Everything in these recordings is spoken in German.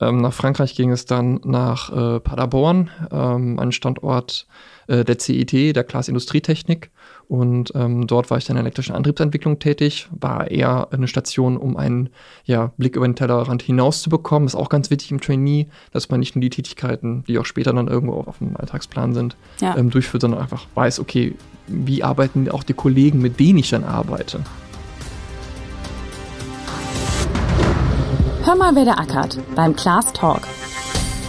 Ähm, nach Frankreich ging es dann nach äh, Paderborn, ähm, ein Standort äh, der CIT, der Klaas Industrietechnik. Und ähm, dort war ich dann in der elektrischen Antriebsentwicklung tätig, war eher eine Station, um einen ja, Blick über den Tellerrand hinaus zu bekommen. Ist auch ganz wichtig im Trainee, dass man nicht nur die Tätigkeiten, die auch später dann irgendwo auf dem Alltagsplan sind, ja. ähm, durchführt, sondern einfach weiß, okay, wie arbeiten auch die Kollegen, mit denen ich dann arbeite. Hör mal, wer der ackert beim Class Talk.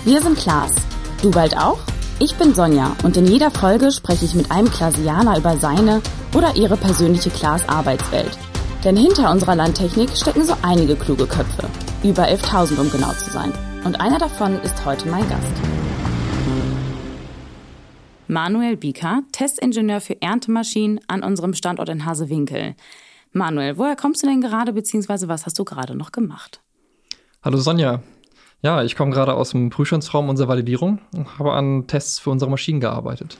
Wir sind Klaas. Du bald auch? Ich bin Sonja und in jeder Folge spreche ich mit einem Klasianer über seine oder ihre persönliche Klaas-Arbeitswelt. Denn hinter unserer Landtechnik stecken so einige kluge Köpfe. Über 11.000 um genau zu sein. Und einer davon ist heute mein Gast. Manuel Bieker, Testingenieur für Erntemaschinen an unserem Standort in Hasewinkel. Manuel, woher kommst du denn gerade, beziehungsweise was hast du gerade noch gemacht? Hallo Sonja, ja, ich komme gerade aus dem Prüfstandsraum unserer Validierung und habe an Tests für unsere Maschinen gearbeitet.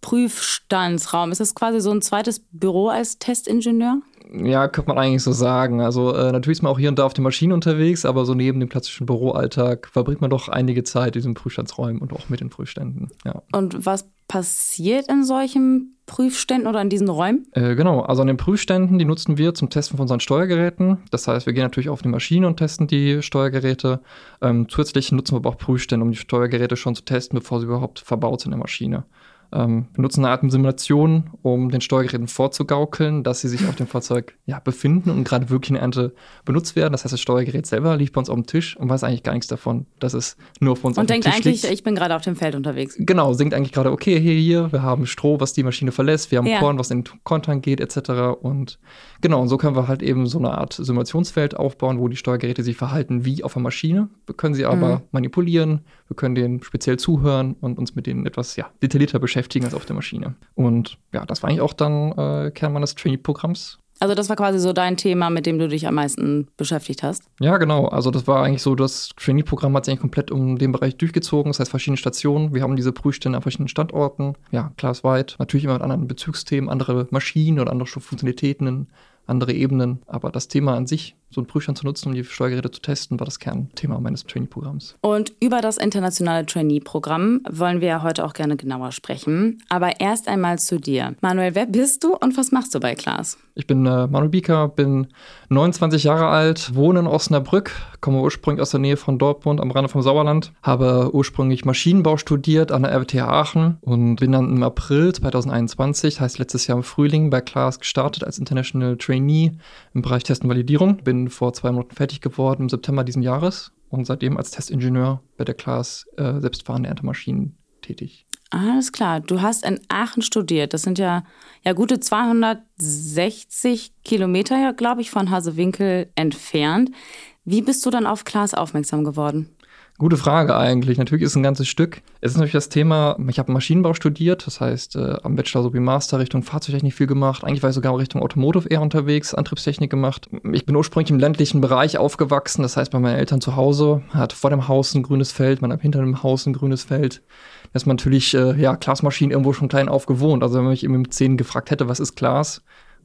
Prüfstandsraum, ist das quasi so ein zweites Büro als Testingenieur? Ja, könnte man eigentlich so sagen. Also äh, natürlich ist man auch hier und da auf den Maschinen unterwegs, aber so neben dem klassischen Büroalltag verbringt man doch einige Zeit in diesen Prüfstandsräumen und auch mit den Prüfständen. Ja. Und was passiert in solchen Prüfständen oder in diesen Räumen? Äh, genau, also an den Prüfständen, die nutzen wir zum Testen von unseren Steuergeräten. Das heißt, wir gehen natürlich auf die Maschine und testen die Steuergeräte. Ähm, zusätzlich nutzen wir aber auch Prüfstände, um die Steuergeräte schon zu testen, bevor sie überhaupt verbaut sind in der Maschine. Ähm, wir nutzen eine Art Simulation, um den Steuergeräten vorzugaukeln, dass sie sich auf dem Fahrzeug ja, befinden und gerade wirklich in der Ernte benutzt werden. Das heißt, das Steuergerät selber liegt bei uns auf dem Tisch und weiß eigentlich gar nichts davon, dass es nur auf uns und auf dem Tisch Und denkt eigentlich, ich bin gerade auf dem Feld unterwegs. Genau, denkt eigentlich gerade, okay, hier, hier, wir haben Stroh, was die Maschine verlässt, wir haben ja. Korn, was in den Kontern geht, etc. Und genau, und so können wir halt eben so eine Art Simulationsfeld aufbauen, wo die Steuergeräte sich verhalten wie auf der Maschine. Wir können sie aber mhm. manipulieren, wir können denen speziell zuhören und uns mit denen etwas ja, detaillierter beschäftigen als auf der Maschine. Und ja, das war eigentlich auch dann äh, Kern meines Trainee-Programms. Also das war quasi so dein Thema, mit dem du dich am meisten beschäftigt hast? Ja, genau. Also das war eigentlich so, das Trainee-Programm hat sich eigentlich komplett um den Bereich durchgezogen. Das heißt verschiedene Stationen. Wir haben diese Prüfstände an verschiedenen Standorten. Ja, classweit. Natürlich immer mit anderen Bezugsthemen, andere Maschinen oder andere Funktionalitäten andere Ebenen. Aber das Thema an sich, so einen Prüfstand zu nutzen, um die Steuergeräte zu testen, war das Kernthema meines Trainee-Programms. Und über das internationale Trainee-Programm wollen wir ja heute auch gerne genauer sprechen. Aber erst einmal zu dir. Manuel, wer bist du und was machst du bei Klaas? Ich bin äh, Manuel Bieker, bin 29 Jahre alt, wohne in Osnabrück, komme ursprünglich aus der Nähe von Dortmund am Rande vom Sauerland, habe ursprünglich Maschinenbau studiert an der RWTH Aachen und bin dann im April 2021, heißt letztes Jahr im Frühling, bei Klaas gestartet als International Trainee im Bereich Test und Validierung. Bin vor zwei Monaten fertig geworden im September diesen Jahres und seitdem als Testingenieur bei der Klaas äh, selbstfahrende Erntemaschinen tätig. Alles klar. Du hast in Aachen studiert. Das sind ja, ja gute 260 Kilometer, glaube ich, von Hasewinkel entfernt. Wie bist du dann auf Klaas aufmerksam geworden? Gute Frage eigentlich. Natürlich ist es ein ganzes Stück. Es ist natürlich das Thema, ich habe Maschinenbau studiert, das heißt äh, am Bachelor sowie Master Richtung Fahrzeugtechnik viel gemacht. Eigentlich war ich sogar Richtung Automotive eher unterwegs, Antriebstechnik gemacht. Ich bin ursprünglich im ländlichen Bereich aufgewachsen, das heißt bei meinen Eltern zu Hause, hat vor dem Haus ein grünes Feld, man hat hinter dem Haus ein grünes Feld. Da ist man natürlich, äh, ja, Glasmaschinen irgendwo schon klein auf gewohnt. Also wenn man mich eben mit 10 gefragt hätte, was ist Glas,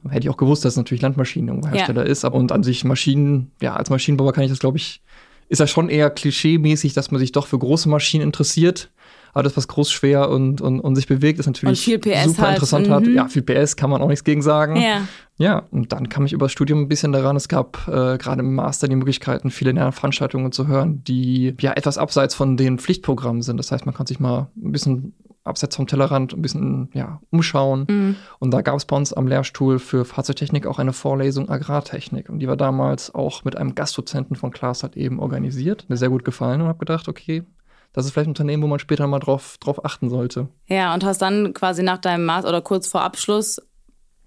hätte ich auch gewusst, dass es natürlich Landmaschinenhersteller ja. ist. Aber und an sich Maschinen, ja, als Maschinenbauer kann ich das, glaube ich, ist ja schon eher klischee-mäßig, dass man sich doch für große Maschinen interessiert. Aber das, was groß, schwer und, und, und sich bewegt, ist natürlich super halt. interessant. Hat. Mhm. Ja, viel PS kann man auch nichts gegen sagen. Ja. ja, und dann kam ich über das Studium ein bisschen daran. Es gab äh, gerade im Master die Möglichkeiten, viele Veranstaltungen zu hören, die ja etwas abseits von den Pflichtprogrammen sind. Das heißt, man kann sich mal ein bisschen abseits vom Tellerrand ein bisschen ja, umschauen. Mhm. Und da gab es bei uns am Lehrstuhl für Fahrzeugtechnik auch eine Vorlesung Agrartechnik. Und die war damals auch mit einem Gastdozenten von Klaas halt eben organisiert. Mir sehr gut gefallen und habe gedacht, okay, das ist vielleicht ein Unternehmen, wo man später mal drauf, drauf achten sollte. Ja, und hast dann quasi nach deinem Master oder kurz vor Abschluss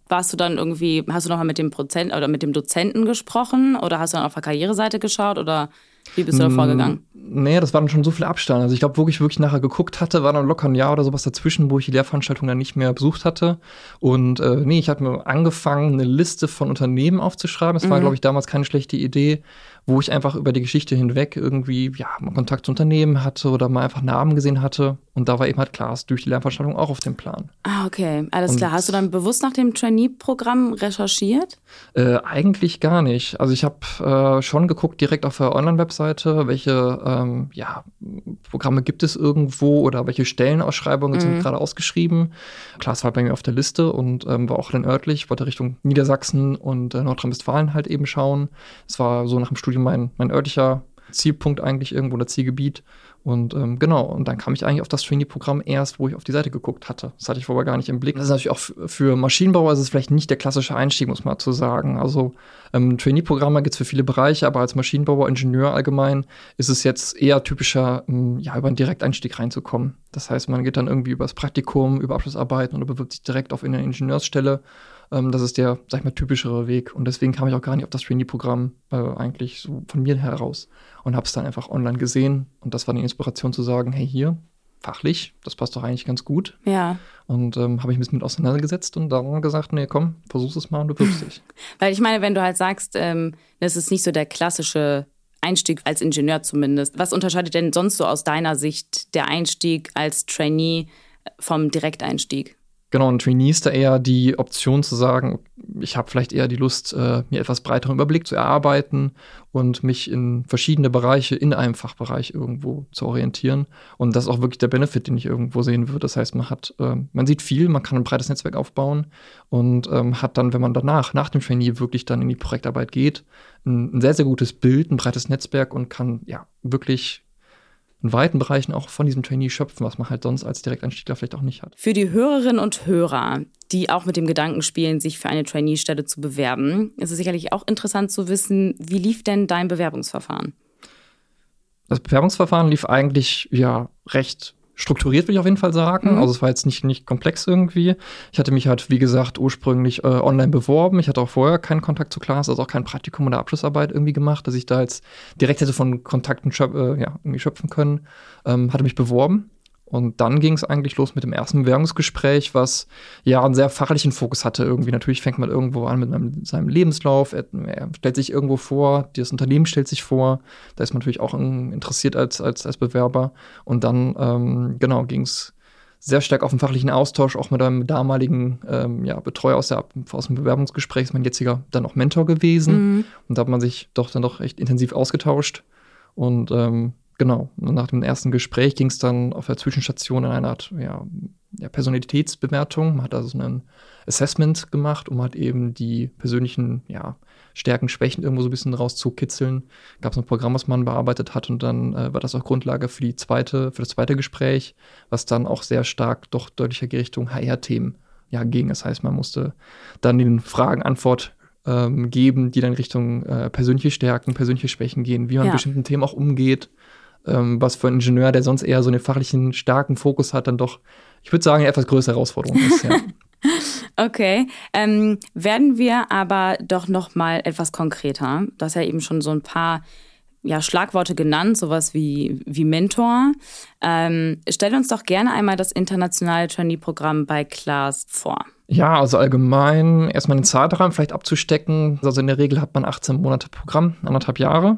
warst du dann irgendwie, hast du nochmal mit dem Prozent oder mit dem Dozenten gesprochen oder hast du dann auf der Karriereseite geschaut oder wie bist du da vorgegangen? Nee, das war dann schon so viel Abstand. Also ich glaube, wo ich wirklich nachher geguckt hatte, war dann locker ein Jahr oder sowas dazwischen, wo ich die Lehrveranstaltung dann nicht mehr besucht hatte. Und äh, nee, ich habe mir angefangen, eine Liste von Unternehmen aufzuschreiben. Das mhm. war, glaube ich, damals keine schlechte Idee, wo ich einfach über die Geschichte hinweg irgendwie, ja, mal Kontakt zu Unternehmen hatte oder mal einfach Namen gesehen hatte. Und da war eben halt Klaas durch die Lernveranstaltung auch auf dem Plan. Ah, okay, alles und, klar. Hast du dann bewusst nach dem Trainee-Programm recherchiert? Äh, eigentlich gar nicht. Also ich habe äh, schon geguckt direkt auf der Online-Webseite, welche ähm, ja, Programme gibt es irgendwo oder welche Stellenausschreibungen mhm. sind gerade ausgeschrieben. Klaas war bei mir auf der Liste und ähm, war auch dann örtlich, wollte Richtung Niedersachsen und äh, Nordrhein-Westfalen halt eben schauen. Es war so nach dem Studium mein, mein örtlicher Zielpunkt eigentlich irgendwo, oder Zielgebiet. Und ähm, genau, und dann kam ich eigentlich auf das Trainee-Programm erst, wo ich auf die Seite geguckt hatte. Das hatte ich vorher gar nicht im Blick. Das ist natürlich auch für Maschinenbauer ist es vielleicht nicht der klassische Einstieg, muss man zu sagen. Also ähm, Trainee-Programme gibt es für viele Bereiche, aber als Maschinenbauer, Ingenieur allgemein ist es jetzt eher typischer, ähm, ja, über einen Direkteinstieg reinzukommen. Das heißt, man geht dann irgendwie über das Praktikum, über Abschlussarbeiten oder bewirbt sich direkt auf eine Ingenieursstelle ähm, das ist der, sag ich mal, typischere Weg. Und deswegen kam ich auch gar nicht auf das Trainee-Programm äh, eigentlich so von mir heraus und habe es dann einfach online gesehen. Und das war die Inspiration zu sagen, hey, hier, fachlich, das passt doch eigentlich ganz gut. Ja. Und ähm, habe ich mich mit auseinandergesetzt und dann gesagt, nee, komm, versuch es mal und du bewirbst dich. Weil ich meine, wenn du halt sagst, ähm, das ist nicht so der klassische Einstieg als Ingenieur zumindest. Was unterscheidet denn sonst so aus deiner Sicht der Einstieg als Trainee vom Direkteinstieg? Genau, ein Trainee ist da eher die Option zu sagen, ich habe vielleicht eher die Lust, äh, mir etwas breiteren Überblick zu erarbeiten und mich in verschiedene Bereiche in einem Fachbereich irgendwo zu orientieren. Und das ist auch wirklich der Benefit, den ich irgendwo sehen würde. Das heißt, man hat, äh, man sieht viel, man kann ein breites Netzwerk aufbauen und ähm, hat dann, wenn man danach, nach dem Trainee wirklich dann in die Projektarbeit geht, ein, ein sehr, sehr gutes Bild, ein breites Netzwerk und kann ja wirklich in weiten Bereichen auch von diesem Trainee schöpfen, was man halt sonst als Direkteinstiegler vielleicht auch nicht hat. Für die Hörerinnen und Hörer, die auch mit dem Gedanken spielen, sich für eine Trainee-Stelle zu bewerben, ist es sicherlich auch interessant zu wissen, wie lief denn dein Bewerbungsverfahren? Das Bewerbungsverfahren lief eigentlich ja recht strukturiert, würde ich auf jeden Fall sagen. Mhm. Also es war jetzt nicht, nicht komplex irgendwie. Ich hatte mich halt, wie gesagt, ursprünglich äh, online beworben. Ich hatte auch vorher keinen Kontakt zu Klaas, also auch kein Praktikum oder Abschlussarbeit irgendwie gemacht, dass ich da jetzt direkt hätte von Kontakten schöp äh, ja, irgendwie schöpfen können. Ähm, hatte mich beworben und dann ging es eigentlich los mit dem ersten Bewerbungsgespräch, was ja einen sehr fachlichen Fokus hatte. Irgendwie natürlich fängt man irgendwo an mit einem, seinem Lebenslauf. Er, er, stellt sich irgendwo vor, das Unternehmen stellt sich vor. Da ist man natürlich auch interessiert als, als, als Bewerber. Und dann, ähm, genau, ging es sehr stark auf den fachlichen Austausch, auch mit einem damaligen ähm, ja, Betreuer aus, der, aus dem Bewerbungsgespräch, ist mein jetziger dann auch Mentor gewesen. Mhm. Und da hat man sich doch dann doch echt intensiv ausgetauscht. Und ähm, Genau. Und nach dem ersten Gespräch ging es dann auf der Zwischenstation in eine Art ja, ja, Personalitätsbewertung. Man hat also ein Assessment gemacht, um halt eben die persönlichen ja, Stärken, Schwächen irgendwo so ein bisschen rauszukitzeln. Gab es ein Programm, was man bearbeitet hat und dann äh, war das auch Grundlage für die zweite, für das zweite Gespräch, was dann auch sehr stark doch deutlicher Richtung HR-Themen ja, ging. Das heißt, man musste dann den Fragen Antwort ähm, geben, die dann Richtung äh, persönliche Stärken, persönliche Schwächen gehen, wie man ja. mit bestimmten Themen auch umgeht ähm, was für einen Ingenieur, der sonst eher so einen fachlichen starken Fokus hat, dann doch, ich würde sagen, eine etwas größere Herausforderung ist. Ja. Okay, ähm, werden wir aber doch noch mal etwas konkreter. Du hast ja eben schon so ein paar ja, Schlagworte genannt, sowas wie, wie Mentor. Ähm, stell uns doch gerne einmal das internationale Trainee-Programm bei Klaas vor. Ja, also allgemein erstmal den Zeitrahmen vielleicht abzustecken. Also in der Regel hat man 18 Monate Programm, anderthalb Jahre.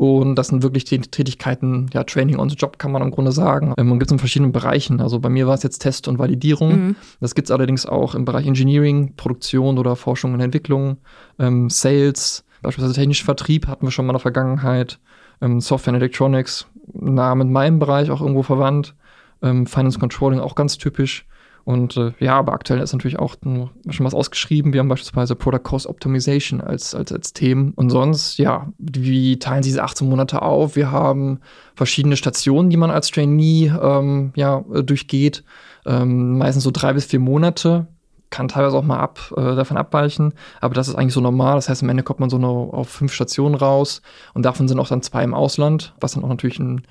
Und das sind wirklich die Tätigkeiten, ja, Training on the Job kann man im Grunde sagen. Man gibt es in verschiedenen Bereichen. Also bei mir war es jetzt Test und Validierung. Mhm. Das gibt es allerdings auch im Bereich Engineering, Produktion oder Forschung und Entwicklung, ähm, Sales, beispielsweise technischer Vertrieb hatten wir schon mal in der Vergangenheit, ähm, Software and Electronics, nah mit meinem Bereich auch irgendwo verwandt, ähm, Finance Controlling auch ganz typisch. Und äh, ja, aber aktuell ist natürlich auch schon was ausgeschrieben. Wir haben beispielsweise Product Cost Optimization als, als, als Themen. Und sonst, ja, wie teilen Sie diese 18 Monate auf? Wir haben verschiedene Stationen, die man als Trainee ähm, ja, durchgeht. Ähm, meistens so drei bis vier Monate. Kann teilweise auch mal ab, äh, davon abweichen, aber das ist eigentlich so normal. Das heißt, am Ende kommt man so noch auf fünf Stationen raus und davon sind auch dann zwei im Ausland, was dann auch natürlich einen,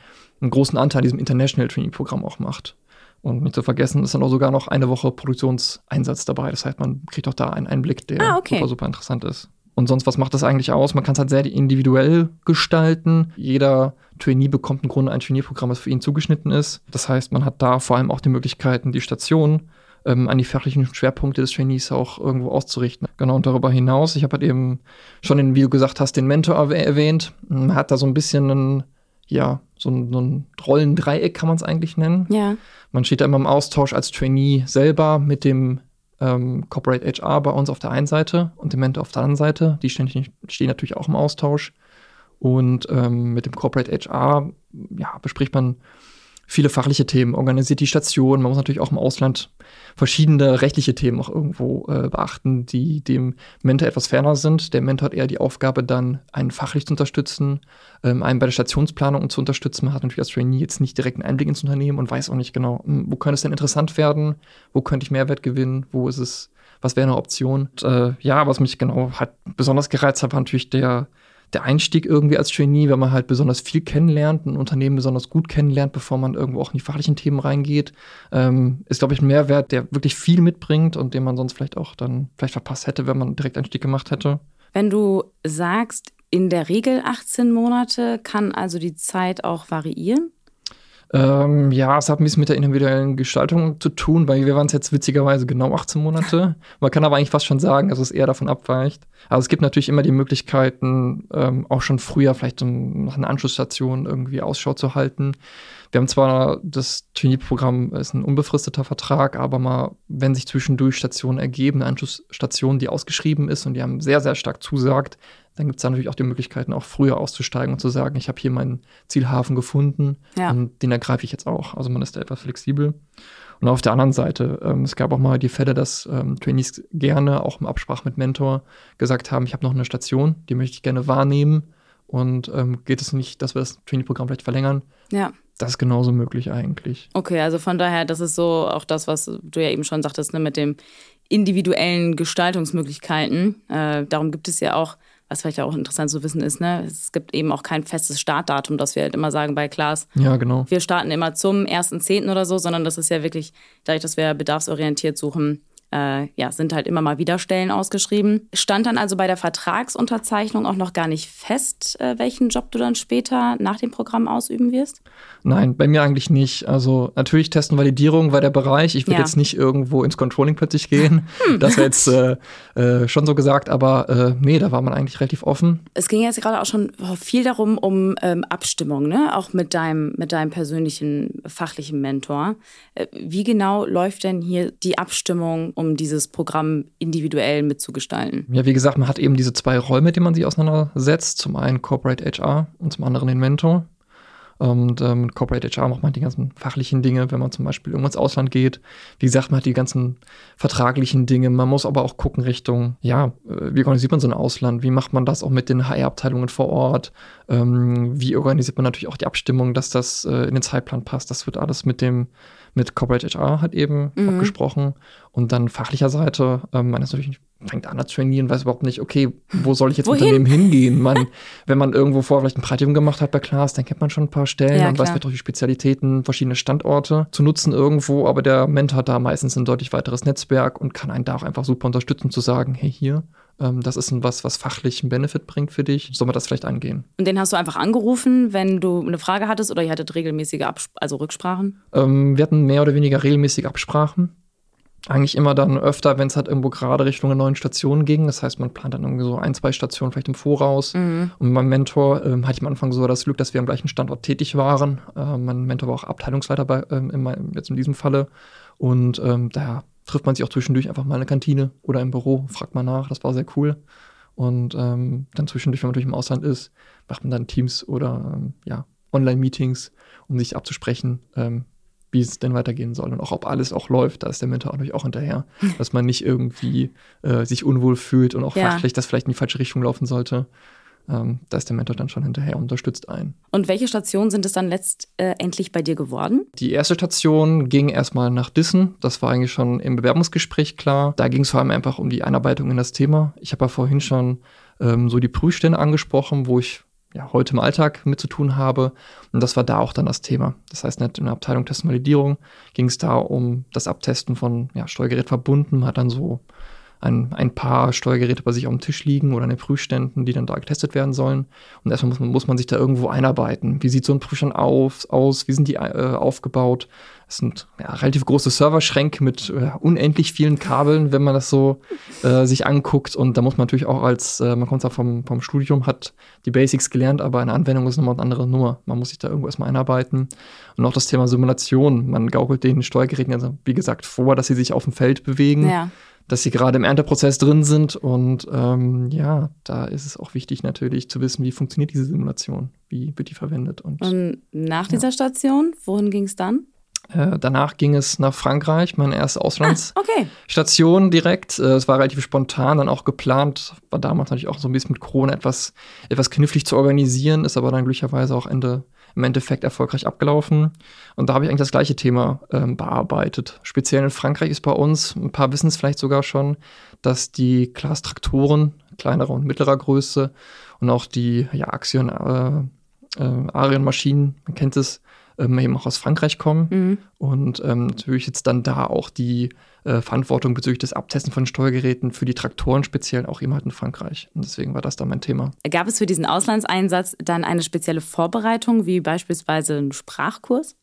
einen großen Anteil an diesem International Trainee Programm auch macht. Und nicht zu vergessen, ist dann auch sogar noch eine Woche Produktionseinsatz dabei. Das heißt, man kriegt auch da einen Einblick, der ah, okay. super, super interessant ist. Und sonst, was macht das eigentlich aus? Man kann es halt sehr individuell gestalten. Jeder Trainee bekommt im Grunde ein Trainee-Programm, das für ihn zugeschnitten ist. Das heißt, man hat da vor allem auch die Möglichkeiten, die Station ähm, an die fachlichen Schwerpunkte des Trainees auch irgendwo auszurichten. Genau, und darüber hinaus, ich habe halt eben schon, den, wie du gesagt hast, den Mentor erwähnt. Man hat da so ein bisschen ein, ja, so ein, so ein Rollendreieck kann man es eigentlich nennen. Ja. Man steht da immer im Austausch als Trainee selber mit dem ähm, Corporate HR bei uns auf der einen Seite und dem Mentor auf der anderen Seite. Die stehen, stehen natürlich auch im Austausch. Und ähm, mit dem Corporate HR ja, bespricht man viele fachliche Themen, organisiert die Station. Man muss natürlich auch im Ausland verschiedene rechtliche Themen auch irgendwo äh, beachten, die dem Mentor etwas ferner sind. Der Mentor hat eher die Aufgabe, dann einen fachlich zu unterstützen, ähm, einen bei der Stationsplanung zu unterstützen. Man hat natürlich als Trainee jetzt nicht direkt einen Einblick ins Unternehmen und weiß auch nicht genau, hm, wo könnte es denn interessant werden, wo könnte ich Mehrwert gewinnen, wo ist es, was wäre eine Option. Und, äh, ja, was mich genau hat besonders gereizt hat, war natürlich der der Einstieg irgendwie als Trainee, wenn man halt besonders viel kennenlernt, ein Unternehmen besonders gut kennenlernt, bevor man irgendwo auch in die fachlichen Themen reingeht, ähm, ist, glaube ich, ein Mehrwert, der wirklich viel mitbringt und den man sonst vielleicht auch dann vielleicht verpasst hätte, wenn man direkt Einstieg gemacht hätte. Wenn du sagst, in der Regel 18 Monate, kann also die Zeit auch variieren? Ähm, ja, es hat ein bisschen mit der individuellen Gestaltung zu tun, weil wir waren es jetzt witzigerweise genau 18 Monate. Man kann aber eigentlich fast schon sagen, dass es eher davon abweicht. Also es gibt natürlich immer die Möglichkeiten, ähm, auch schon früher vielleicht um, nach einer Anschlussstation irgendwie Ausschau zu halten. Wir haben zwar das Trainee-Programm ist ein unbefristeter Vertrag, aber mal, wenn sich zwischendurch Stationen ergeben, eine Anschlussstation, die ausgeschrieben ist und die haben sehr, sehr stark zusagt, dann gibt es da natürlich auch die Möglichkeiten, auch früher auszusteigen und zu sagen, ich habe hier meinen Zielhafen gefunden ja. und den ergreife ich jetzt auch. Also man ist da etwas flexibel. Und auf der anderen Seite, ähm, es gab auch mal die Fälle, dass ähm, Trainees gerne auch im Absprache mit Mentor gesagt haben, ich habe noch eine Station, die möchte ich gerne wahrnehmen und ähm, geht es nicht, dass wir das Trainee-Programm vielleicht verlängern? Ja. Das ist genauso möglich eigentlich. Okay, also von daher, das ist so auch das, was du ja eben schon sagtest, ne, mit den individuellen Gestaltungsmöglichkeiten. Äh, darum gibt es ja auch, was vielleicht auch interessant zu wissen ist, ne, es gibt eben auch kein festes Startdatum, das wir halt immer sagen bei Klaas. Ja, genau. Wir starten immer zum 1.10. oder so, sondern das ist ja wirklich, dadurch, dass wir bedarfsorientiert suchen, äh, ja, sind halt immer mal wieder Stellen ausgeschrieben. Stand dann also bei der Vertragsunterzeichnung auch noch gar nicht fest, äh, welchen Job du dann später nach dem Programm ausüben wirst? Nein, bei mir eigentlich nicht. Also natürlich Testen, Validierung war der Bereich. Ich würde ja. jetzt nicht irgendwo ins Controlling plötzlich gehen. Hm. Das wäre jetzt äh, äh, schon so gesagt, aber äh, nee, da war man eigentlich relativ offen. Es ging jetzt gerade auch schon viel darum, um ähm, Abstimmung, ne? auch mit deinem, mit deinem persönlichen fachlichen Mentor. Äh, wie genau läuft denn hier die Abstimmung um dieses Programm individuell mitzugestalten? Ja, wie gesagt, man hat eben diese zwei Räume, mit denen man sich auseinandersetzt. Zum einen Corporate HR und zum anderen den Mentor. Und ähm, mit Corporate HR macht man die ganzen fachlichen Dinge, wenn man zum Beispiel irgendwo ins Ausland geht. Wie gesagt, man hat die ganzen vertraglichen Dinge. Man muss aber auch gucken Richtung, ja, äh, wie organisiert man so ein Ausland? Wie macht man das auch mit den HR-Abteilungen vor Ort? Ähm, wie organisiert man natürlich auch die Abstimmung, dass das äh, in den Zeitplan passt? Das wird alles mit dem mit Corporate HR hat eben mhm. abgesprochen. Und dann fachlicher Seite, ähm, man ist natürlich fängt an zu trainieren, weiß überhaupt nicht, okay, wo soll ich jetzt mit Unternehmen hingehen? Man, wenn man irgendwo vorher vielleicht ein Praktikum gemacht hat bei Klaas, dann kennt man schon ein paar Stellen ja, und weiß vielleicht auch die Spezialitäten, verschiedene Standorte zu nutzen irgendwo, aber der Mentor hat da meistens ein deutlich weiteres Netzwerk und kann einen da auch einfach super unterstützen, zu sagen, hey, hier, ähm, das ist ein was, was fachlich einen Benefit bringt für dich, soll man das vielleicht angehen. Und den hast du einfach angerufen, wenn du eine Frage hattest oder ihr hattet regelmäßige Abs also Rücksprachen? Ähm, wir hatten mehr oder weniger regelmäßige Absprachen. Eigentlich immer dann öfter, wenn es halt irgendwo gerade Richtung einer neuen Station ging. Das heißt, man plant dann irgendwie so ein, zwei Stationen vielleicht im Voraus. Mhm. Und mein Mentor ähm, hatte ich am Anfang so das Glück, dass wir am gleichen Standort tätig waren. Äh, mein Mentor war auch Abteilungsleiter bei, ähm, in, jetzt in diesem Falle. Und ähm, daher trifft man sich auch zwischendurch einfach mal in der Kantine oder im Büro, fragt mal nach, das war sehr cool. Und ähm, dann zwischendurch, wenn man natürlich im Ausland ist, macht man dann Teams oder ähm, ja, Online-Meetings, um sich abzusprechen, ähm, wie es denn weitergehen soll und auch ob alles auch läuft. Da ist der Mentor natürlich auch hinterher, dass man nicht irgendwie äh, sich unwohl fühlt und auch ja. fachlich das vielleicht in die falsche Richtung laufen sollte ähm, da ist der Mentor dann schon hinterher unterstützt einen. Und welche Stationen sind es dann letztendlich bei dir geworden? Die erste Station ging erstmal nach Dissen. Das war eigentlich schon im Bewerbungsgespräch klar. Da ging es vor allem einfach um die Einarbeitung in das Thema. Ich habe ja vorhin schon ähm, so die Prüfstände angesprochen, wo ich ja, heute im Alltag mit zu tun habe. Und das war da auch dann das Thema. Das heißt, in der Abteilung Testvalidierung ging es da um das Abtesten von ja, Steuergerät verbunden. Man hat dann so ein, ein paar Steuergeräte bei sich auf dem Tisch liegen oder in den Prüfständen, die dann da getestet werden sollen. Und erstmal muss man, muss man sich da irgendwo einarbeiten. Wie sieht so ein Prüfstand auf, aus? Wie sind die äh, aufgebaut? Es sind ja, relativ große Serverschränke mit äh, unendlich vielen Kabeln, wenn man das so äh, sich anguckt. Und da muss man natürlich auch als, äh, man kommt zwar vom, vom Studium, hat die Basics gelernt, aber eine Anwendung ist nochmal eine andere Nummer. Man muss sich da irgendwo erstmal einarbeiten. Und auch das Thema Simulation. Man gaukelt den Steuergeräten, also wie gesagt, vor, dass sie sich auf dem Feld bewegen. Ja dass sie gerade im Ernteprozess drin sind. Und ähm, ja, da ist es auch wichtig natürlich zu wissen, wie funktioniert diese Simulation, wie wird die verwendet. Und, und nach dieser ja. Station, wohin ging es dann? Äh, danach ging es nach Frankreich, meine erste Auslandsstation ah, okay. direkt. Äh, es war relativ spontan, dann auch geplant. War damals natürlich auch so ein bisschen mit Corona etwas, etwas knifflig zu organisieren, ist aber dann glücklicherweise auch Ende, im Endeffekt erfolgreich abgelaufen. Und da habe ich eigentlich das gleiche Thema ähm, bearbeitet. Speziell in Frankreich ist bei uns, ein paar wissen es vielleicht sogar schon, dass die Glas-Traktoren kleinerer und mittlerer Größe und auch die ja, Axion äh, äh, Arion-Maschinen, man kennt es, ähm, eben auch aus Frankreich kommen. Mhm. Und ähm, natürlich jetzt dann da auch die äh, Verantwortung bezüglich des Abtesten von Steuergeräten für die Traktoren speziell auch eben halt in Frankreich. Und deswegen war das da mein Thema. Gab es für diesen Auslandseinsatz dann eine spezielle Vorbereitung, wie beispielsweise einen Sprachkurs?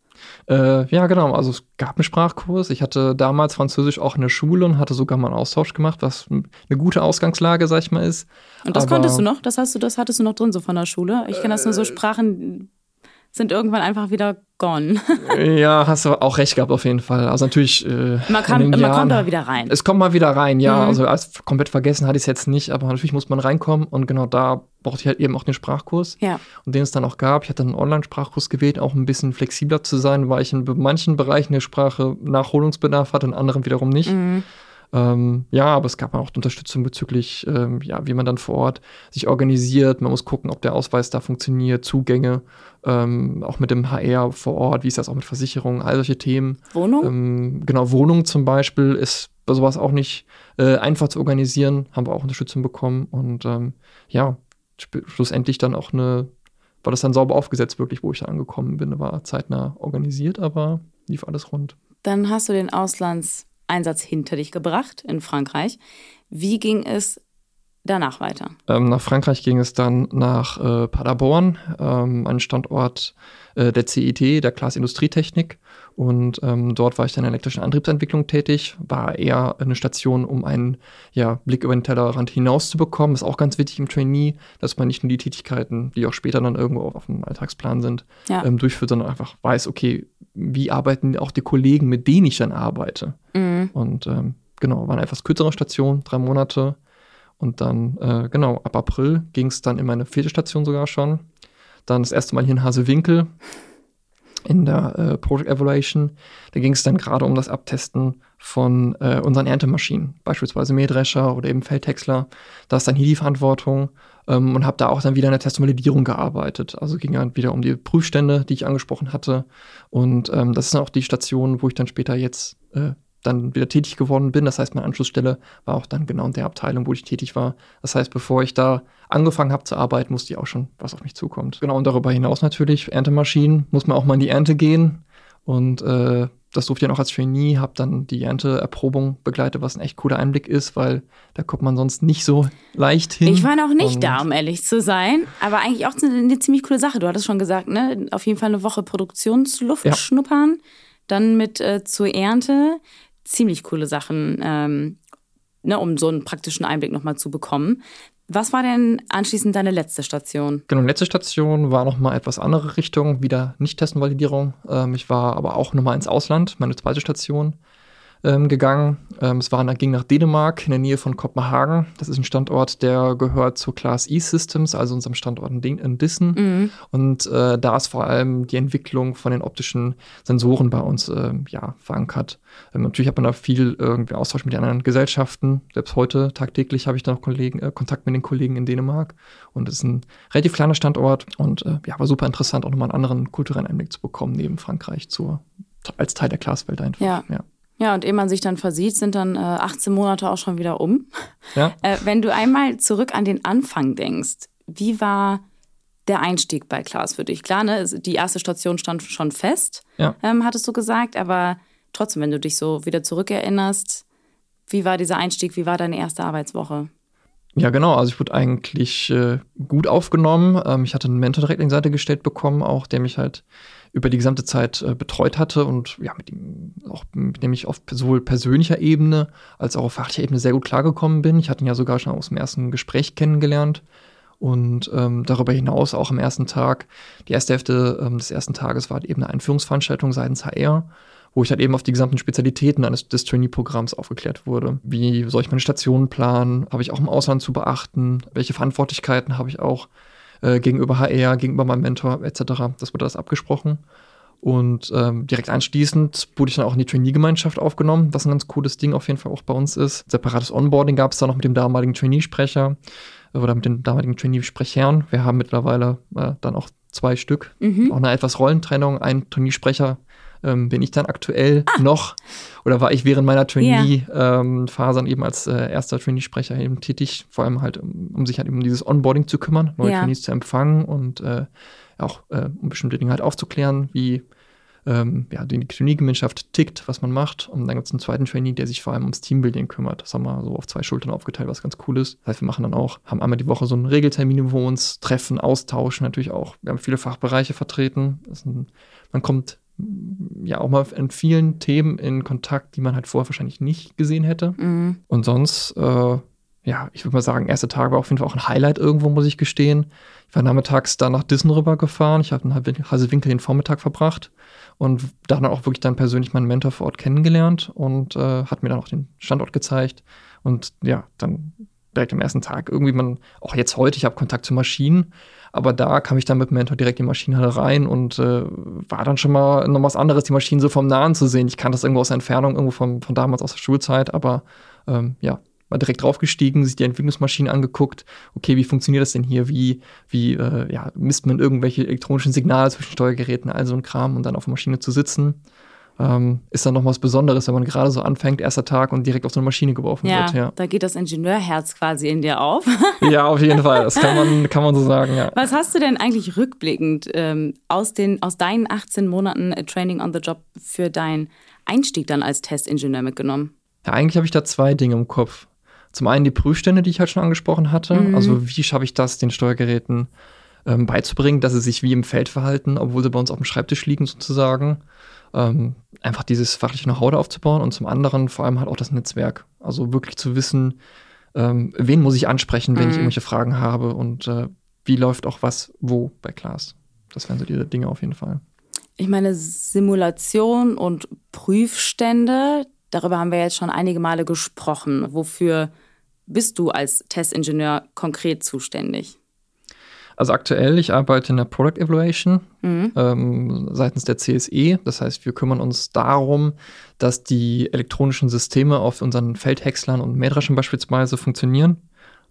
Äh, ja, genau. Also es gab einen Sprachkurs. Ich hatte damals Französisch auch in der Schule und hatte sogar mal einen Austausch gemacht, was eine gute Ausgangslage, sag ich mal, ist. Und das Aber, konntest du noch? Das hast du, das hattest du noch drin so von der Schule? Ich kenne das nur so äh, Sprachen, sind irgendwann einfach wieder gone. ja, hast du auch recht gehabt auf jeden Fall. Also natürlich. Äh, man, kann, man kommt aber wieder rein. Es kommt mal wieder rein, ja. Mhm. Also als komplett vergessen hatte ich es jetzt nicht, aber natürlich muss man reinkommen und genau da brauchte ich halt eben auch den Sprachkurs. Ja. Und den es dann auch gab. Ich hatte einen Online-Sprachkurs gewählt, auch ein bisschen flexibler zu sein, weil ich in manchen Bereichen der Sprache Nachholungsbedarf hatte, in anderen wiederum nicht. Mhm. Ähm, ja, aber es gab auch Unterstützung bezüglich, ähm, ja, wie man dann vor Ort sich organisiert. Man muss gucken, ob der Ausweis da funktioniert, Zugänge, ähm, auch mit dem HR vor Ort, wie ist das auch mit Versicherungen, all solche Themen. Wohnung? Ähm, genau, Wohnung zum Beispiel ist bei sowas auch nicht äh, einfach zu organisieren, haben wir auch Unterstützung bekommen und ähm, ja, schlussendlich dann auch eine, war das dann sauber aufgesetzt, wirklich, wo ich da angekommen bin, war zeitnah organisiert, aber lief alles rund. Dann hast du den Auslands Einsatz hinter dich gebracht in Frankreich. Wie ging es danach weiter? Ähm, nach Frankreich ging es dann nach äh, Paderborn, ähm, ein Standort äh, der CIT, der Klaas Industrietechnik. Und ähm, dort war ich dann in der elektrischen Antriebsentwicklung tätig, war eher eine Station, um einen ja, Blick über den Tellerrand hinaus zu bekommen. Ist auch ganz wichtig im Trainee, dass man nicht nur die Tätigkeiten, die auch später dann irgendwo auf dem Alltagsplan sind, ja. ähm, durchführt, sondern einfach weiß, okay, wie arbeiten auch die Kollegen, mit denen ich dann arbeite. Mhm. Und ähm, genau, war eine etwas kürzere Station, drei Monate. Und dann, äh, genau, ab April ging es dann in meine vierte Station sogar schon. Dann das erste Mal hier in Hasewinkel in der äh, Project Evaluation. Da ging es dann gerade um das Abtesten von äh, unseren Erntemaschinen, beispielsweise Mähdrescher oder eben Feldhäcksler. Da ist dann hier die Verantwortung ähm, und habe da auch dann wieder in der Test- und Validierung gearbeitet. Also ging dann wieder um die Prüfstände, die ich angesprochen hatte. Und ähm, das ist dann auch die Station, wo ich dann später jetzt äh, dann wieder tätig geworden bin. Das heißt, meine Anschlussstelle war auch dann genau in der Abteilung, wo ich tätig war. Das heißt, bevor ich da angefangen habe zu arbeiten, wusste ich auch schon, was auf mich zukommt. Genau, und darüber hinaus natürlich, Erntemaschinen, muss man auch mal in die Ernte gehen. Und äh, das durfte ich dann auch als Trainee, habe dann die Ernteerprobung begleitet, was ein echt cooler Einblick ist, weil da kommt man sonst nicht so leicht hin. Ich war noch nicht und da, um ehrlich zu sein, aber eigentlich auch eine, eine, ziemlich coole Sache. Du hattest schon gesagt, ne? Auf jeden Fall eine Woche Produktionsluft ja. schnuppern, dann mit äh, zur Ernte ziemlich coole Sachen, ähm, ne, um so einen praktischen Einblick nochmal zu bekommen. Was war denn anschließend deine letzte Station? Genau, letzte Station war nochmal etwas andere Richtung, wieder nicht Testenvalidierung. Ähm, ich war aber auch nochmal ins Ausland, meine zweite Station ähm, gegangen. Ähm, es war, ging nach Dänemark in der Nähe von Kopenhagen. Das ist ein Standort, der gehört zu Class E-Systems, also unserem Standort in, Dissen. Mhm. Und äh, da ist vor allem die Entwicklung von den optischen Sensoren bei uns äh, ja, verankert. Ähm, natürlich hat man da viel irgendwie Austausch mit den anderen Gesellschaften. Selbst heute tagtäglich habe ich da noch Kollegen, äh, Kontakt mit den Kollegen in Dänemark. Und es ist ein relativ kleiner Standort und äh, ja, war super interessant, auch nochmal einen anderen kulturellen Einblick zu bekommen, neben Frankreich zur, als Teil der Glaswelt einfach. Ja. ja. Ja, und ehe man sich dann versieht, sind dann äh, 18 Monate auch schon wieder um. Ja. Äh, wenn du einmal zurück an den Anfang denkst, wie war der Einstieg bei Klaas für dich? Klar, ne, die erste Station stand schon fest, ja. ähm, hattest du gesagt, aber trotzdem, wenn du dich so wieder zurückerinnerst, Wie war dieser Einstieg? Wie war deine erste Arbeitswoche? Ja, genau. Also ich wurde eigentlich äh, gut aufgenommen. Ähm, ich hatte einen Mentor direkt an die Seite gestellt bekommen, auch der mich halt über die gesamte Zeit äh, betreut hatte und ja, mit dem auch mit dem ich auf sowohl persönlicher Ebene als auch auf fachlicher Ebene sehr gut klargekommen bin. Ich hatte ihn ja sogar schon aus dem ersten Gespräch kennengelernt. Und ähm, darüber hinaus auch am ersten Tag, die erste Hälfte ähm, des ersten Tages war eben eine Einführungsveranstaltung seitens HR, wo ich halt eben auf die gesamten Spezialitäten eines des Trainee-Programms aufgeklärt wurde. Wie soll ich meine Stationen planen? Habe ich auch im Ausland zu beachten? Welche Verantwortlichkeiten habe ich auch äh, gegenüber HR, gegenüber meinem Mentor etc.? Das wurde das abgesprochen. Und ähm, direkt anschließend wurde ich dann auch in die Trainee-Gemeinschaft aufgenommen, was ein ganz cooles Ding auf jeden Fall auch bei uns ist. Separates Onboarding gab es da noch mit dem damaligen Trainee-Sprecher oder mit den damaligen Trainee-Sprechern. Wir haben mittlerweile äh, dann auch zwei Stück. Mhm. Auch eine etwas Rollentrennung. Ein Trainee-Sprecher ähm, bin ich dann aktuell ah. noch oder war ich während meiner Trainee-Phase ähm, eben als äh, erster Trainee-Sprecher eben tätig, vor allem halt, um, um, sich halt eben um dieses Onboarding zu kümmern, neue ja. Trainees zu empfangen und äh, auch äh, um bestimmte Dinge halt aufzuklären, wie ähm, ja, die Trainee-Gemeinschaft tickt, was man macht. Und dann gibt es einen zweiten Trainee, der sich vor allem ums Teambuilding kümmert. Das haben wir so auf zwei Schultern aufgeteilt, was ganz cool ist. Das heißt, wir machen dann auch, haben einmal die Woche so einen Regeltermin, wo wir uns treffen, austauschen, natürlich auch. Wir haben viele Fachbereiche vertreten. Ein, man kommt ja auch mal in vielen Themen in Kontakt, die man halt vorher wahrscheinlich nicht gesehen hätte. Mhm. Und sonst, äh, ja, ich würde mal sagen, erster Tag war auf jeden Fall auch ein Highlight irgendwo, muss ich gestehen. Ich war nachmittags dann nach Dissen rübergefahren. Ich habe in Hasewinkel den Vormittag verbracht und da dann auch wirklich dann persönlich meinen Mentor vor Ort kennengelernt und äh, hat mir dann auch den Standort gezeigt. Und ja, dann direkt am ersten Tag irgendwie man, auch jetzt heute, ich habe Kontakt zu Maschinen, aber da kam ich dann mit dem Mentor direkt in die Maschinenhalle rein und äh, war dann schon mal noch was anderes, die Maschinen so vom Nahen zu sehen. Ich kannte das irgendwo aus der Entfernung, irgendwo von, von damals aus der Schulzeit, aber ähm, ja, mal direkt draufgestiegen, sich die Entwicklungsmaschinen angeguckt. Okay, wie funktioniert das denn hier? Wie, wie äh, ja, misst man irgendwelche elektronischen Signale zwischen Steuergeräten, all so ein Kram und dann auf der Maschine zu sitzen? Ähm, ist dann noch was Besonderes, wenn man gerade so anfängt, erster Tag und direkt auf so eine Maschine geworfen ja, wird. Ja, da geht das Ingenieurherz quasi in dir auf. ja, auf jeden Fall. Das kann man, kann man so sagen, ja. Was hast du denn eigentlich rückblickend ähm, aus, den, aus deinen 18 Monaten Training on the Job für deinen Einstieg dann als Testingenieur mitgenommen? Ja, eigentlich habe ich da zwei Dinge im Kopf. Zum einen die Prüfstände, die ich halt schon angesprochen hatte. Mhm. Also wie schaffe ich das, den Steuergeräten ähm, beizubringen, dass sie sich wie im Feld verhalten, obwohl sie bei uns auf dem Schreibtisch liegen sozusagen. Ähm, einfach dieses fachliche Know-how aufzubauen und zum anderen vor allem halt auch das Netzwerk. Also wirklich zu wissen, ähm, wen muss ich ansprechen, wenn mhm. ich irgendwelche Fragen habe und äh, wie läuft auch was wo bei Klaas. Das wären so diese Dinge auf jeden Fall. Ich meine, Simulation und Prüfstände, darüber haben wir jetzt schon einige Male gesprochen. Wofür bist du als Testingenieur konkret zuständig? Also aktuell, ich arbeite in der Product Evaluation mhm. ähm, seitens der CSE. Das heißt, wir kümmern uns darum, dass die elektronischen Systeme auf unseren Feldhäckslern und Mähdreschern beispielsweise funktionieren.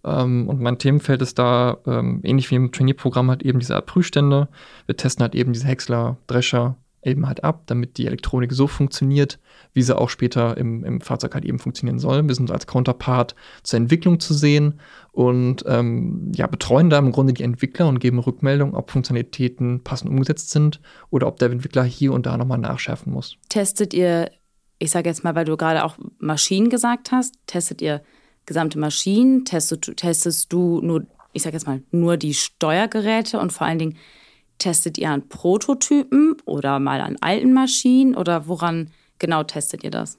Ähm, und mein Themenfeld ist da ähm, ähnlich wie im Trainee-Programm halt eben diese Art Prüfstände. Wir testen halt eben diese Häcksler, Drescher, eben halt ab, damit die Elektronik so funktioniert, wie sie auch später im, im Fahrzeug halt eben funktionieren soll. Wir sind als Counterpart zur Entwicklung zu sehen und ähm, ja, betreuen da im Grunde die Entwickler und geben Rückmeldung, ob Funktionalitäten passend umgesetzt sind oder ob der Entwickler hier und da nochmal nachschärfen muss. Testet ihr, ich sage jetzt mal, weil du gerade auch Maschinen gesagt hast, testet ihr gesamte Maschinen, testest, testest du nur, ich sage jetzt mal, nur die Steuergeräte und vor allen Dingen Testet ihr an Prototypen oder mal an alten Maschinen oder woran genau testet ihr das?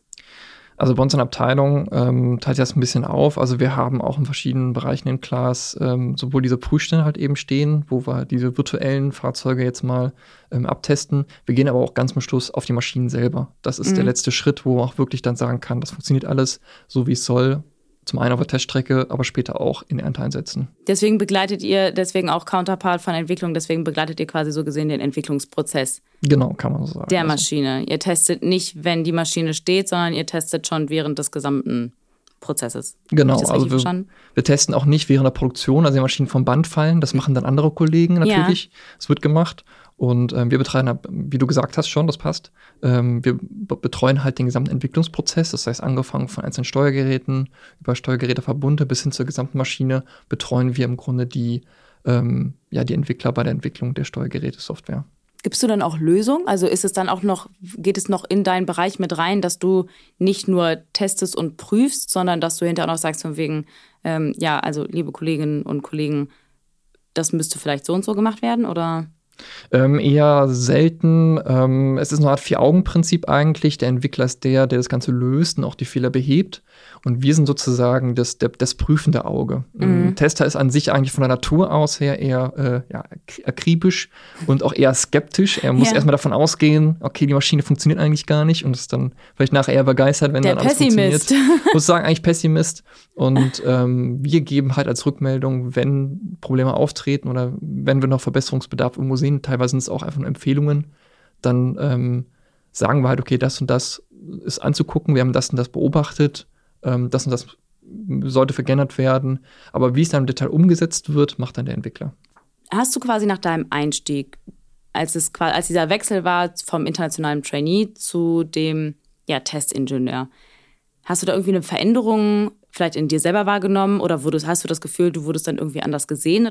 Also bei uns in der Abteilung ähm, teilt das ein bisschen auf. Also wir haben auch in verschiedenen Bereichen in Class ähm, sowohl diese Prüfstände halt eben stehen, wo wir diese virtuellen Fahrzeuge jetzt mal ähm, abtesten. Wir gehen aber auch ganz zum Schluss auf die Maschinen selber. Das ist mhm. der letzte Schritt, wo man auch wirklich dann sagen kann, das funktioniert alles so, wie es soll. Zum einen auf der Teststrecke, aber später auch in Ernteeinsätzen. Deswegen begleitet ihr, deswegen auch Counterpart von Entwicklung, deswegen begleitet ihr quasi so gesehen den Entwicklungsprozess. Genau, kann man so sagen. Der. Maschine. Ihr testet nicht, wenn die Maschine steht, sondern ihr testet schon während des gesamten Prozesses. Genau, also wir, wir, testen auch nicht während der Produktion, also die Maschinen vom Band fallen. Das machen dann andere Kollegen natürlich. Es ja. wird gemacht. Und ähm, wir betreiben, wie du gesagt hast schon, das passt. Ähm, wir betreuen halt den gesamten Entwicklungsprozess, das heißt angefangen von einzelnen Steuergeräten über Steuergeräteverbunde bis hin zur gesamten Maschine betreuen wir im Grunde die, ähm, ja, die Entwickler bei der Entwicklung der Steuergeräte-Software. Gibst du dann auch Lösungen? Also ist es dann auch noch, geht es noch in deinen Bereich mit rein, dass du nicht nur testest und prüfst, sondern dass du hinterher noch sagst von wegen, ähm, ja, also liebe Kolleginnen und Kollegen, das müsste vielleicht so und so gemacht werden oder? Ähm, eher selten. Ähm, es ist eine Art Vier-Augen-Prinzip eigentlich. Der Entwickler ist der, der das Ganze löst und auch die Fehler behebt. Und wir sind sozusagen das, das, das prüfende Auge. Mhm. Tester ist an sich eigentlich von der Natur aus her eher äh, ja, akribisch und auch eher skeptisch. Er muss ja. erstmal davon ausgehen, okay, die Maschine funktioniert eigentlich gar nicht und ist dann vielleicht nachher eher begeistert, wenn der dann alles Pessimist. funktioniert. Ich muss sagen, eigentlich Pessimist. Und ähm, wir geben halt als Rückmeldung, wenn Probleme auftreten oder wenn wir noch Verbesserungsbedarf irgendwo sehen, teilweise sind es auch einfach nur Empfehlungen, dann ähm, sagen wir halt, okay, das und das ist anzugucken, wir haben das und das beobachtet ähm, das und das sollte vergeändert werden. Aber wie es dann im Detail umgesetzt wird, macht dann der Entwickler. Hast du quasi nach deinem Einstieg, als, es, als dieser Wechsel war vom internationalen Trainee zu dem ja, Testingenieur, hast du da irgendwie eine Veränderung vielleicht in dir selber wahrgenommen oder wurdest, hast du das Gefühl, du wurdest dann irgendwie anders gesehen?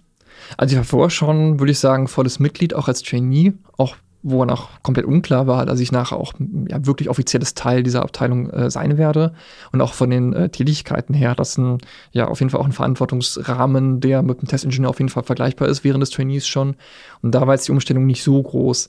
Also ich war vorher schon, würde ich sagen, volles Mitglied, auch als Trainee, auch wo er noch komplett unklar war, dass ich nachher auch ja, wirklich offizielles Teil dieser Abteilung äh, sein werde. Und auch von den äh, Tätigkeiten her, das ist ein, ja auf jeden Fall auch ein Verantwortungsrahmen, der mit dem Testingenieur auf jeden Fall vergleichbar ist während des Trainees schon. Und da war jetzt die Umstellung nicht so groß.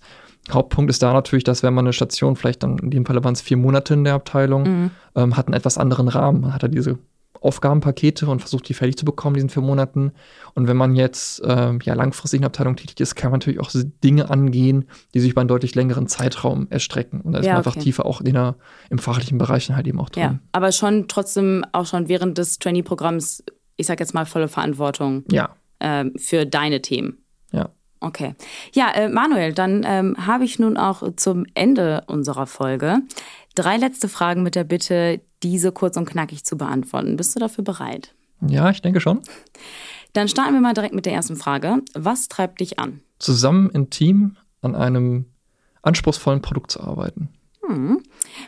Hauptpunkt ist da natürlich, dass wenn man eine Station, vielleicht dann in dem Fall waren es vier Monate in der Abteilung, mhm. ähm, hat einen etwas anderen Rahmen. Man hat da diese Aufgabenpakete und versucht, die fertig zu bekommen in diesen vier Monaten. Und wenn man jetzt äh, ja, langfristig in der Abteilung tätig ist, kann man natürlich auch Dinge angehen, die sich über einen deutlich längeren Zeitraum erstrecken. Und da ist ja, man einfach tiefer auch in der, im fachlichen Bereich halt eben auch drin. Ja, aber schon trotzdem auch schon während des Trainee-Programms, ich sag jetzt mal, volle Verantwortung ja. ähm, für deine Themen. Ja. Okay. Ja, äh, Manuel, dann ähm, habe ich nun auch zum Ende unserer Folge drei letzte Fragen mit der Bitte, diese kurz und knackig zu beantworten. Bist du dafür bereit? Ja, ich denke schon. Dann starten wir mal direkt mit der ersten Frage. Was treibt dich an? Zusammen im Team an einem anspruchsvollen Produkt zu arbeiten. Hm.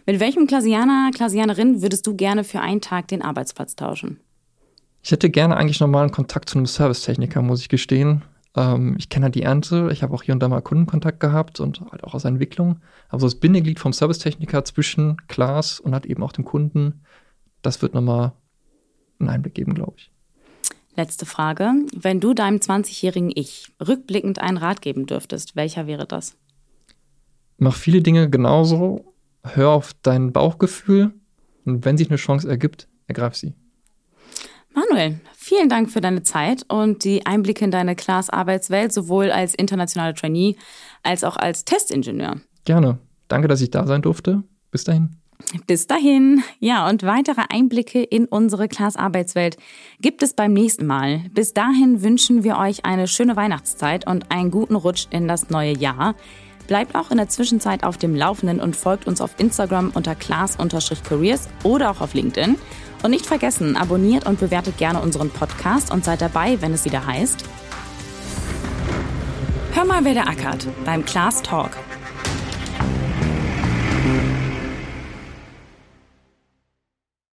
Mit welchem Klasianer, Klasianerin würdest du gerne für einen Tag den Arbeitsplatz tauschen? Ich hätte gerne eigentlich normalen Kontakt zu einem Servicetechniker, muss ich gestehen. Ähm, ich kenne halt die Ernte, ich habe auch hier und da mal Kundenkontakt gehabt und halt auch aus der Entwicklung. Aber so das Bindeglied vom Servicetechniker zwischen Klaas und halt eben auch dem Kunden, das wird nochmal einen Einblick geben, glaube ich. Letzte Frage. Wenn du deinem 20-jährigen Ich rückblickend einen Rat geben dürftest, welcher wäre das? Mach viele Dinge genauso, hör auf dein Bauchgefühl und wenn sich eine Chance ergibt, ergreif sie. Manuel, vielen Dank für deine Zeit und die Einblicke in deine Class-Arbeitswelt, sowohl als internationaler Trainee als auch als Testingenieur. Gerne. Danke, dass ich da sein durfte. Bis dahin. Bis dahin. Ja, und weitere Einblicke in unsere Class-Arbeitswelt gibt es beim nächsten Mal. Bis dahin wünschen wir euch eine schöne Weihnachtszeit und einen guten Rutsch in das neue Jahr. Bleibt auch in der Zwischenzeit auf dem Laufenden und folgt uns auf Instagram unter class-careers oder auch auf LinkedIn. Und nicht vergessen, abonniert und bewertet gerne unseren Podcast und seid dabei, wenn es wieder heißt. Hör mal, wer der ackert beim Class Talk